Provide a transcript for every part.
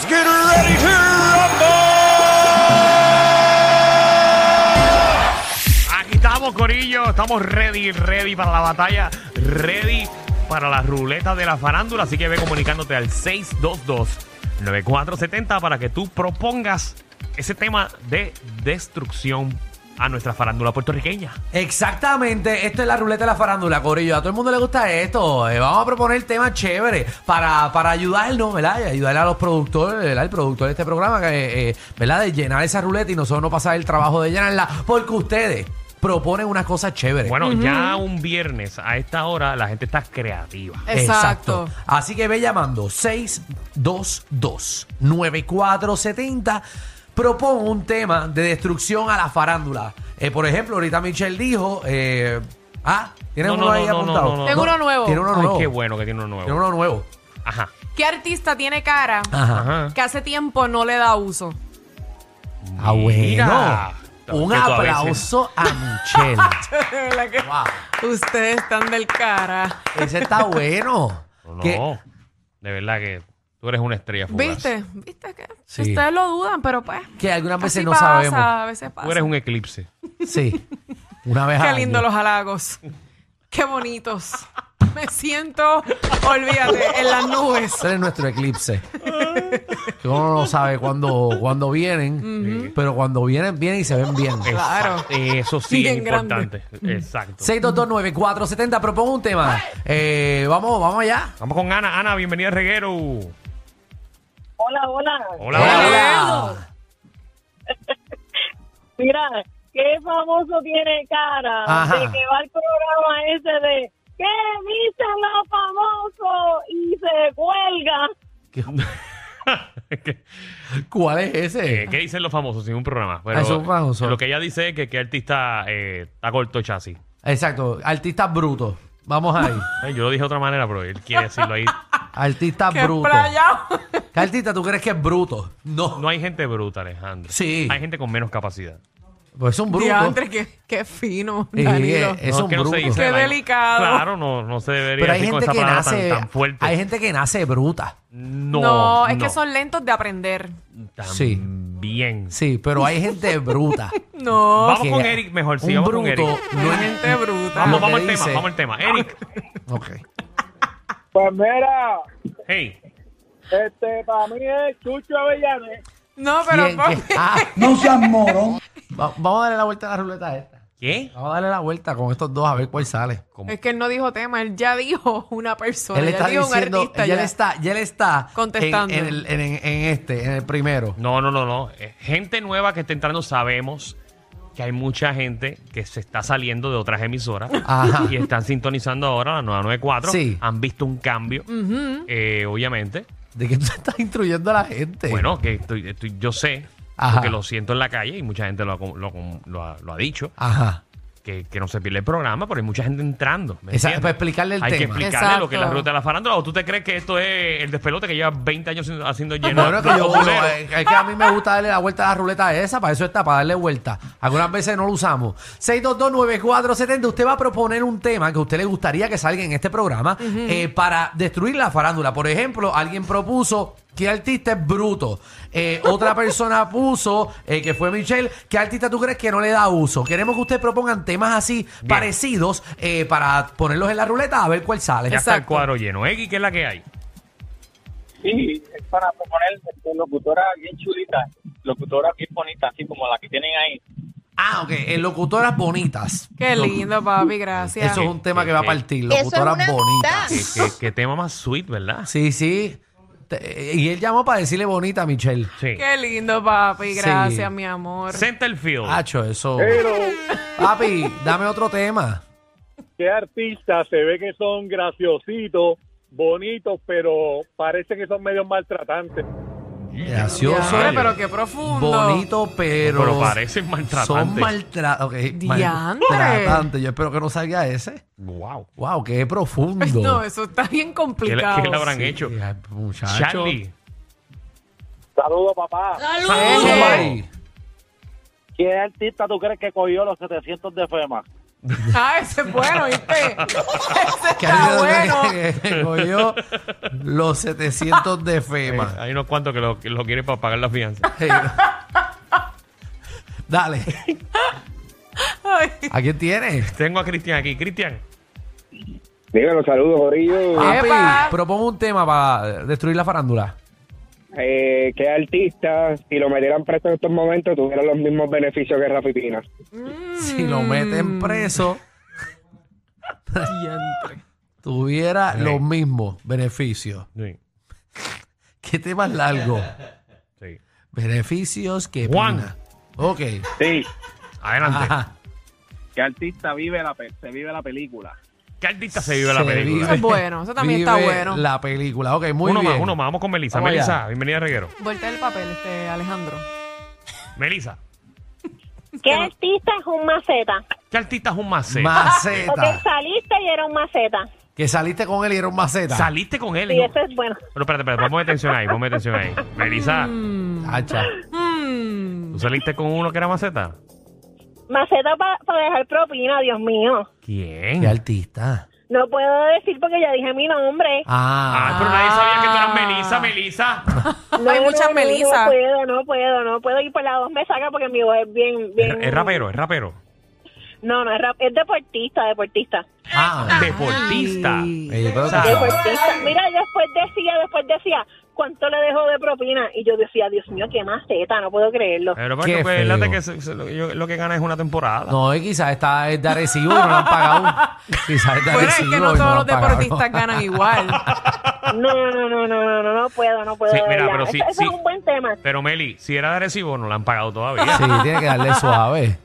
Let's get. Aquí estamos, Corillo. Estamos ready, ready para la batalla. Ready para la ruleta de la farándula. Así que ve comunicándote al 622-9470 para que tú propongas ese tema de destrucción a nuestra farándula puertorriqueña. Exactamente, esto es la ruleta de la farándula, Corillo. A todo el mundo le gusta esto. Eh, vamos a proponer temas chéveres para, para ayudarnos, ¿verdad? Y ayudarle a los productores, ¿verdad? El productor de este programa, que, eh, ¿verdad? De llenar esa ruleta y nosotros no pasar el trabajo de llenarla, porque ustedes proponen unas cosas chéveres. Bueno, ya un viernes a esta hora la gente está creativa. Exacto. Así que ve llamando 622-9470. Propongo un tema de destrucción a la farándula. Eh, por ejemplo, ahorita Michelle dijo. eh, ah, ¿tienes No, uno no, ahí no, no, apuntado? no, no. Tengo uno nuevo. Tiene uno Ay, nuevo. qué bueno que tiene uno nuevo. Tiene uno nuevo. Ajá. ¿Qué artista tiene cara Ajá. Ajá. que hace tiempo no le da uso? Ah, Mira. bueno. Un Que tú a veces- aplauso a Michelle. De verdad que wow. Ustedes están del cara. Ese está bueno. No, Que- no. De verdad que tú eres una estrella fugaz. ¿Viste? ¿Viste que Sí. ustedes lo dudan, pero pues. Que algunas veces así no pasa, sabemos. A veces pasa. Tú eres un eclipse. Sí. Una vez Qué lindo los halagos. Qué bonitos. Me siento, olvídate, en las nubes. Ese es nuestro eclipse. que uno no sabe cuándo, cuándo vienen, pero cuando vienen, vienen y se ven bien. Claro. Eso sí es Bien grande. importante. Exacto. 6229470, propongo un tema. Eh, vamos, vamos allá. Vamos con Ana. Ana, bienvenida al reguero. Hola, hola. Hola. Hola. Mira, qué famoso tiene cara Ajá. de que va al programa ese de ¿Qué dicen los famosos? Y se cuelga. ¿Qué, ¿Cuál es ese? eh, qué dicen los famosos sin un programa? Pero Ah, famosos. Lo que ella dice es que qué artista eh, está corto de chasis. Exacto, artistas brutos. Vamos ahí. Ay, yo lo dije de otra manera, pero él quiere decirlo ahí. Artistas brutos. playa. ¿Qué artista tú crees que es bruto? No. No hay gente bruta, Alejandro. Sí. Hay gente con menos capacidad. Pues es un bruto. Diantre, qué, qué fino, Sí, Danilo. es No, un que no se bruto. dice Qué delicado. Claro, no, no se debería Pero hay decir con gente esa que palabra tan- nace. tan, fuerte. Hay gente que nace bruta. No, No, es no. que son lentos de aprender. Sí. Bien. Sí, pero hay gente bruta. No. Vamos que con Eric mejor, sí, un vamos con bruto Eric. no Hay es- gente bruta. Vamos, Lo vamos al tema, dice- vamos al tema. Eric, Ok. Pues mira, hey, este, para mí es Chucho Avellanes. No, pero. Ah, No seas morón. va- vamos a darle la vuelta a la ruleta esta. ¿qué? Vamos a darle la vuelta con estos dos a ver cuál sale. ¿Cómo? Es que él no dijo tema, él ya dijo una persona. él ya está dijo un diciendo, artista. ya, ya. él está, ya él está en- Contestando. En, el- en- en este, en el primero. No, no, no, no. Eh, Gente nueva que está entrando, sabemos que hay mucha gente que se está saliendo de otras emisoras Ajá. y están sintonizando ahora la 994. Sí. Han visto un cambio, eh, obviamente. ¿De qué tú estás instruyendo a la gente? Bueno, que estoy, estoy- yo sé, Ajá. porque lo siento en la calle y mucha gente lo ha, lo- lo ha- lo ha dicho, Ajá. Que, que no se pierde el programa, pero hay mucha gente entrando. ¿me entiendes? para explicarle el hay que tema. explicarle lo que es la Exacto. ruta de la farándula. ¿O tú te crees que esto es el despelote que lleva 20 años haciendo- haciendo lleno Bueno, es que, yo, populero? es que a mí me gusta darle la vuelta a la ruleta esa, para eso está, para darle vuelta. Algunas veces no lo usamos. 6229470, usted va a proponer un tema que a usted le gustaría que salga en este programa eh, para destruir la farándula. Por ejemplo, alguien propuso que artista es bruto. Eh, otra persona puso, eh, que fue Michelle, ¿qué artista tú crees que no le da uso? Queremos que ustedes propongan temas así parecidos eh, para ponerlos en la ruleta a ver cuál sale. Ya está el cuadro lleno. X, ¿qué es la que hay? Sí, es para proponer este, locutora bien chulita, locutora bien bonita, así como la que tienen ahí. Ah, ok. En locutoras bonitas. Qué lindo, papi, gracias. Eso es un tema ¿Qué- que va a qué- partir. Es Locutoras bonitas. ¿Qué, qué- qué tema más sweet, ¿verdad? Sí, sí. Te- Y él llamó para decirle bonita a Michelle. Sí. Qué lindo, papi, Sí. gracias, mi amor. Centerfield. Hacho, eso. Pero, Papi, dame otro tema. ¿qué artistas se ve que son graciositos, bonitos, pero parece que son medio maltratantes? Gracioso. Pero qué profundo. Bonito, pero. Pero parecen maltratantes. Son maltratantes. Diantre. maltratantes. Yo espero que no salga ese. Wow. Wow, qué profundo. No, eso está bien ¿Qué, le- complicado. qué le habrán Sí, hecho? ay, Muchacho. Charlie. Saludos, papá. Ey. ¿Qué artista tú crees que cogió los 700 de FEMA? Ah, ese es bueno, ¿viste? Ese Que está bueno. que- que cogió los 700 de FEMA. Hay unos cuantos que lo, que lo quieren para pagar la fianza. Hey. Dale. Ay. ¿A quién tienes? Tengo a Cristian aquí. Cristian, Díganos, saludos, Jorillo. Papi, Epa. propongo un tema para destruir la farándula. Eh, ¿Qué artista, si lo metieran preso en estos momentos, tuviera los mismos beneficios que Rafi Pina? Si lo meten preso, tuviera los mismos beneficios. sí, ¿Qué tema es largo? sí. Beneficios que Juan. Pina. Ok. Sí, Adelante. Ajá. ¿qué artista vive la pe- se vive la película? ¿Qué artista se vive la Se película? Eso es bueno, eso también está vive bueno. La película. Ok, muy uno bien. más, uno más. Vamos con Melissa. Vamos Melissa, bienvenida a Reguero. Vuelta el papel, este Alejandro. Melissa, ¿Qué artista es un maceta? ¿qué artista es un maceta? Porque Maceta. saliste y era un maceta. Que saliste con él y era un maceta. Saliste con él. Sí, y- eso es bueno. Pero espérate, espérate, ponme atención ahí, ponme atención ahí. Melissa, Hacha. Mm. ¿tú saliste con uno que era maceta? Maceta para dejar propina, Dios mío. ¿Quién? Qué artista. No puedo decir porque ya dije mi nombre. Ah, Ah. pero nadie sabía que tú eras Melissa, Melissa. No, Hay muchas no, no, puedo, no puedo, no puedo. Y por la dos me saca porque mi voz es bien, bien. Es, es rapero, es rapero. No, no, es, rap, es deportista, deportista. Ah. Deportista. Sea, Deportista. Mira, después decía, después decía, ¿cuánto le dejó de propina? Y yo decía, Dios mío, qué maceta, no puedo creerlo. Pero Qué bueno, pues, feo. que se- se- lo, yo- lo que gana es una temporada. No, y quizás está es de Arecibo y no lo han pagado. Quizás es de Bueno, es Arecibo que y no lo todos han los pagado. deportistas ganan igual. No, no, no, no, no, no, no puedo, no puedo. Sí, de mira, verdad. pero sí, Eso- eso sí. es un buen tema. Pero Meli, si era de Arecibo, no la han pagado todavía. Sí, tiene que darle suave.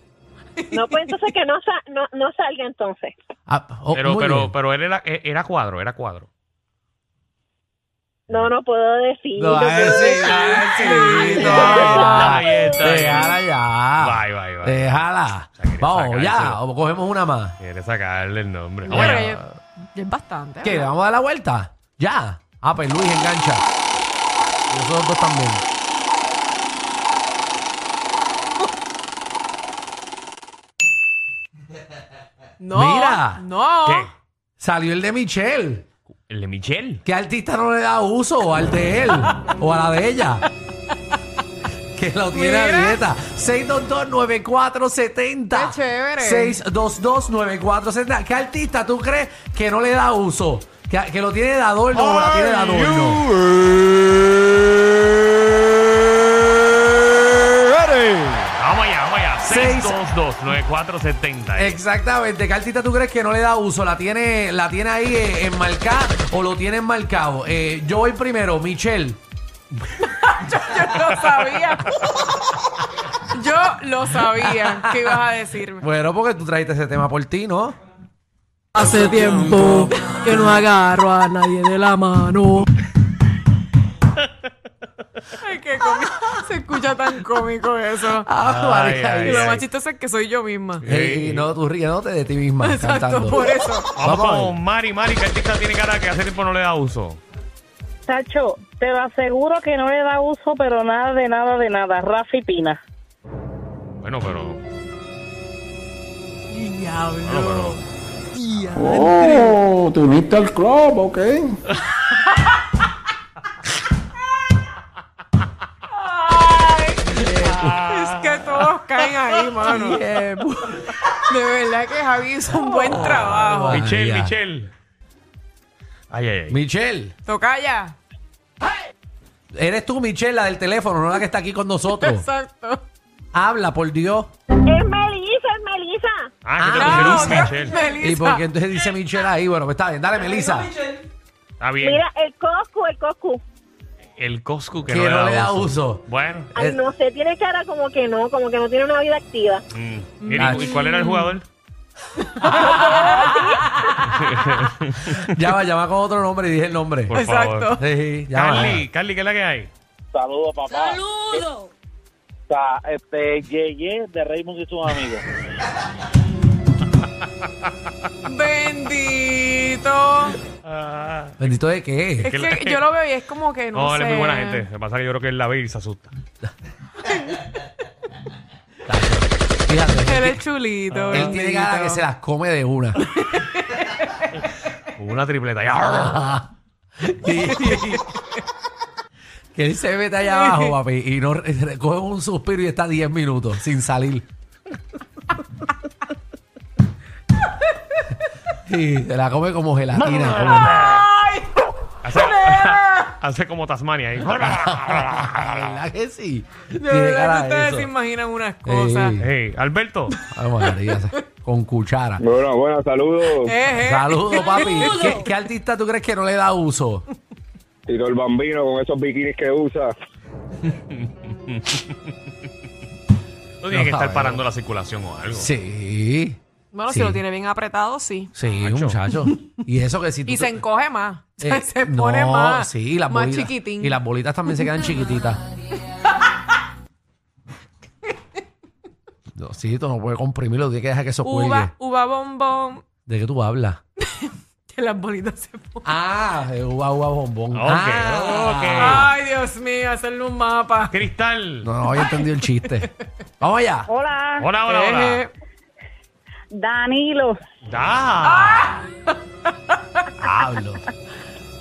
No, pues entonces que no, sa- no, no salga entonces. Ah, oh, Pero, muy pero, bien. pero él era, eh, era cuadro, era cuadro. No, no puedo decir. No, puedo decir. Déjala ya. Bye, bye, bye. Déjala. sea, Vamos, ya. O cogemos una más. Quiere sacarle el nombre. Bueno, es bastante. ¿Qué? ¿Le ¿verdad? vamos a dar la vuelta? Ya. Ah, pues Luis engancha. Y nosotros dos también. No, Mira. no. ¿Qué? Salió el de Michelle. ¿El de Michelle? ¿Qué artista no le da uso al de él o a la de ella? Que lo tiene a Mira. dieta. 622-9470. Qué chévere. 622-9470. ¿Qué artista tú crees que no le da uso? Que, que lo tiene de adorno o la tiene de adorno. Allá. Seis. 622-9470. Exactamente. ¿Qué artista tú crees que no le da uso? ¿La tiene, la tiene ahí eh, enmarcada o lo tiene enmarcado? Eh, yo voy primero, Michelle. Yo lo sabía. Yo lo sabía que ibas a decirme. Bueno, porque tú trajiste ese tema por ti, ¿no? Hace tiempo que no agarro a nadie de la mano. Ay, qué cómico. Se escucha tan cómico eso. Ah, Ay, María. ay, Y lo ay. más chistoso es que soy yo misma. Ey, no, tú riéndote de ti misma Exacto, cantando. por eso. Vamos Vamos a ver. con Mari. Mari, ¿qué artista tiene cara que hace tiempo no le da uso? Tacho, te lo aseguro que no le da uso, pero nada de nada de nada. Rafi Pina. Bueno, pero... Diablo. Bueno, pero... Oh, te uniste al club, ok. Ay, es que todos caen ahí, mano. Yeah, bu- De verdad que Javi hizo un buen trabajo. Ay, Michelle, ya. Michelle. Ay, ay, ay. Michelle, Tocaya. eres tú, Michelle, la del teléfono, no la que está aquí con nosotros. Exacto. Habla, por Dios. Es Melissa, es Melissa. Ah, que te Ah, pusieron Michelle. Melissa. ¿Y por qué entonces dice Michelle ahí? Bueno, pues está bien, dale, Melissa. Está bien. Mira, el Coscu, el Coscu. El Coscu que, Que no le da uso. Bueno. Ay, no sé, tiene cara como que no, como que no tiene una vida activa. Mm. ¿y- ¿y cuál era el jugador? Llama, llama con otro nombre y dije el nombre. Por Exacto. favor. Sí, llama. Carly, Carly, ¿qué es la que hay? Saludos, papá. Saludos. Este, Yeye de Raymond y sus amigos. Bendito. Ah. ¿Bendito de qué? Es que la- que yo lo veo y es como que no, No, sé. él es muy buena gente. Lo que pasa es que yo creo que él la ve y se asusta. Fíjate. Él es chulito. Él tiene cara que bendito. se las come de una. Una tripleta. Que él se mete allá abajo, papi, y no coge un suspiro y está 10 minutos sin salir. Y se la come como gelatina. como- Hace, hace como Tasmania ahí. ¿Verdad que sí? De Tiene verdad cara que de ustedes eso. se imaginan unas cosas. Ey. Hey, Alberto. Ay, María, con cuchara. Bueno, bueno, saludos. Eh, eh. Saludos, papi. ¿Qué, qué artista tú crees que no le da uso? Tiro el bambino con esos bikinis que usa. Tú tienes que estar parando la circulación o algo. Sí. Bueno, Sí. si lo tiene bien apretado, sí. Sí, muchacho. Y eso que si tú Y se encoge más. Eh, se pone no, más, sí, las más bolitas. chiquitín. Y las bolitas también se quedan chiquititas. No, sí, tú no puedes comprimirlo, tienes que dejar que eso cuelgue. uva, uva bombón. ¿De qué tú hablas? Que las bolitas se ponen. Ah, de uva, uva, bombón. Ok, Ah. ok. Ay, Dios mío, hacerle un mapa. Cristal. No, no había entendido el chiste. Vamos allá. Hola, Hola, hola, hola. Eh, Danilo. Da. Hablo.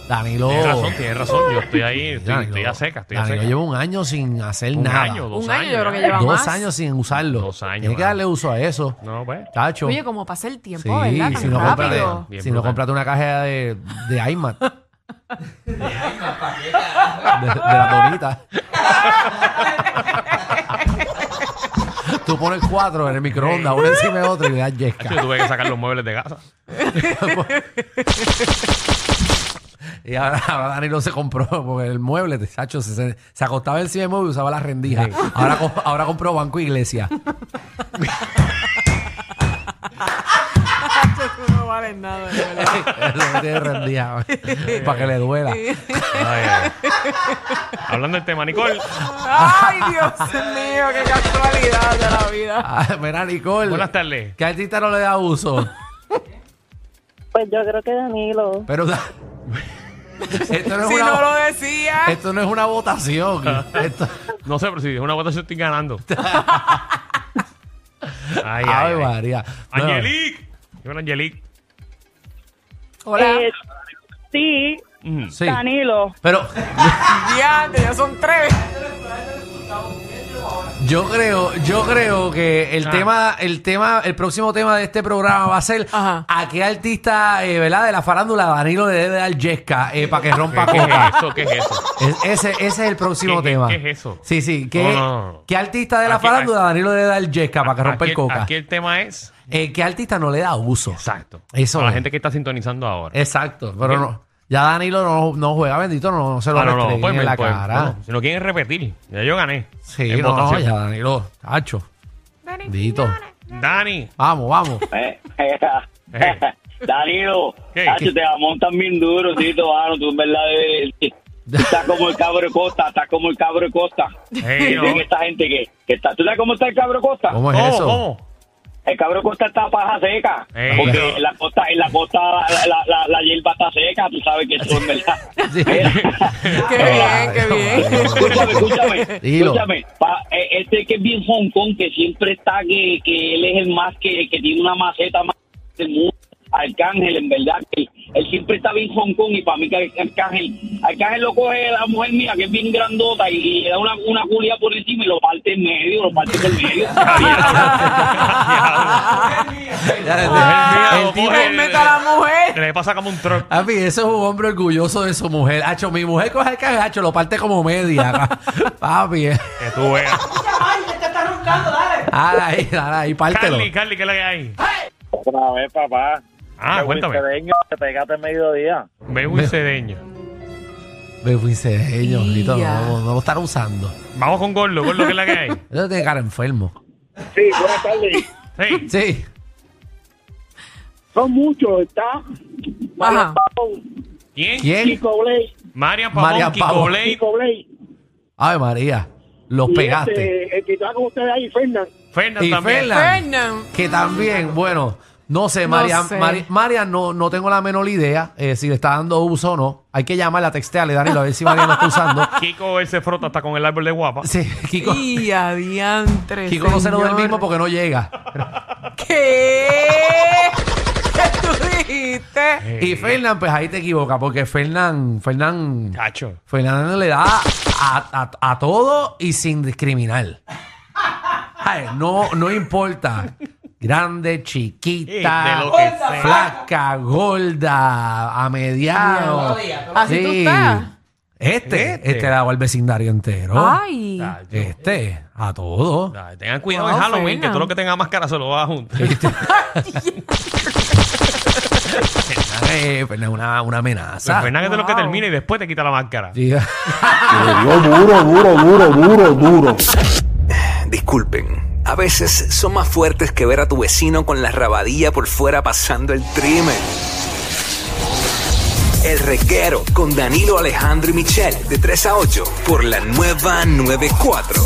Danilo. Tienes razón, tienes razón. Yo estoy ahí, estoy, Danilo, estoy a seca, estoy a Danilo seca. lleva un año sin hacer Un nada. año, dos Un año años. yo creo que lleva Dos más. años sin usarlo. Dos años, Tienes que mano. darle uso a eso. No, pues. Chacho. Oye, como pasa el tiempo, Sí, ¿verdad? Tan si no, cómprate, rápido. Bien si no brutal. cómprate una caja de, de iMac. de, de la donita. Tú pones cuatro en el microondas, uno encima de otro y le das yesca. Yo tuve que sacar los muebles de casa. Y ahora, ahora Danilo se compró, porque el mueble, de Sacho, se, se, se acostaba encima del mueble y usaba la rendija. Ahora, ahora compró banco e iglesia. Tú no vales nada, de verdad. Eso no tiene para que le duela. Ay. Hablando del tema, Nicole. Ay, Dios mío, qué casualidad de la vida. Ah, mira, Nicole. Buenas tardes. ¿Qué artista no le da uso? Pues yo creo que Danilo. Pero da- esto, no es Si una, no lo decía. esto no es una votación. Esto- No sé, pero si es una votación estoy ganando. Ay, ay, Ay. María. No, Angelique. Bueno, Angelique. Hola. Eh, sí, Mm. sí. Danilo. Pero Diante, ya son tres. Yo creo, yo creo que el Ah. tema, el tema, el próximo tema de este programa va a ser Ajá. a qué artista, eh, ¿verdad? De la farándula Danilo le debe dar yesca eh, para que rompa ¿Qué, qué copa. es eso? ¿Qué es eso? Es- ese, ese es el próximo ¿Qué- qué- tema. qué es eso? Sí, sí. ¿Qué, No, no, no. ¿qué artista de la farándula Danilo le debe dar yesca para que rompa aquí, el coca? Aquí el tema es. Eh, ¿Qué artista no le da uso? Exacto. Eso Para la es. gente que está sintonizando ahora. Exacto, pero no. Ya Danilo no, no juega, bendito, no, se lo Ah, no, no, restringen pues, en la pues, cara. bueno, si no quieren repetir, ya yo gané. sí, En no, no, votación. ya Danilo, tacho. Bendito. Dani. Vamos, vamos. Eh, Eh. Danilo, ¿Qué? tacho, te la montan bien duro, Tito, mano, tú en verdad debes- tú estás como el cabro de Costa, estás como el cabro de Costa. Hey, no. Dicen esta gente que, que está, ¿tú sabes cómo está el cabro de Costa? ¿Cómo es ¿Cómo? eso? ¿Cómo? El cabro de Costa está paja seca, porque no. en la costa, en la costa la, la, la, la hierba está seca, tú sabes que eso es verdad. Sí. Qué bien, qué bien. escúchame, escúchame, Dilo. escúchame. Pa- eh, este que es bien Hong Kong, que siempre está, que, que él es el más que, que tiene una maceta más del mundo. Arcángel, en verdad, que él, él siempre está bien Hong Kong y para mí que Arcángel, Arcángel lo coge la mujer mía, que es bien grandota, y, y le da una, una julia por encima y lo parte en medio, lo parte por medio. Ya, El el tipo- mete a la mujer. Le pasa como un truck. Papi, eso es un hombre orgulloso de su mujer. Hacho, mi mujer coge el cagacho, lo parte como media. Papi, eh. Que tú veas. Dale ahí, dale ahí, pártelo. Carly, Carly, ¿qué es la que hay? Otra vez, papá. Ah, cuéntame. wincedeño, te pegaste en mediodía. Bebo y cedeño. Me fui cedeño, Lito, no, no lo estará usando. Vamos con Gordo. Gordo, ¿qué es la que hay? Eso tiene cara enfermo. Sí, buenas tardes. Sí. Sí. Son muchos, está. Ajá. ¿Quién? ¿Quién? Kiko Blake. Marian Pavón, Marian Kiko Pavón. Kiko Blake. Ay, María. Los Y pegaste. este, el que está con ustedes ahí, Fernan. Fernan Y también. Fernan. Fernan. Que también, bueno, No sé, No Marian, sé. Marian no, no tengo la menor idea eh, si le está dando uso o no. Hay que llamarla, textearle, Danilo, a ver si Marian lo está usando. Kiko él se frota hasta con el árbol de guapa. Sí, Kiko, Y adiantre. Kiko no se lo da el mismo porque no llega. ¿Qué? ¿Qué tú dijiste? Y Fernán, pues ahí te equivocas, porque Fernán, Fernán, Cacho. Fernán le da a, a- a todo y sin discriminar. Ay, no, no importa. Grande, chiquita, De lo que sea. flaca, gorda, a mediano. Así tú estás. Este, Este. este, le hago al vecindario entero. Ay. Este, a todo. Ay, Tengan cuidado Wow, en Halloween, que Fernan. todo lo que tenga máscara se lo va a juntar. Fernán es una, una amenaza. Pues Fernan es de lo que termina y después te quita la máscara. Le dio duro, duro, duro, duro, duro. Disculpen, a veces son más fuertes que ver a tu vecino con la rabadilla por fuera pasando el trimen. El reguero con Danilo Alejandro y Michel de 3 a 8 por la nueva 94.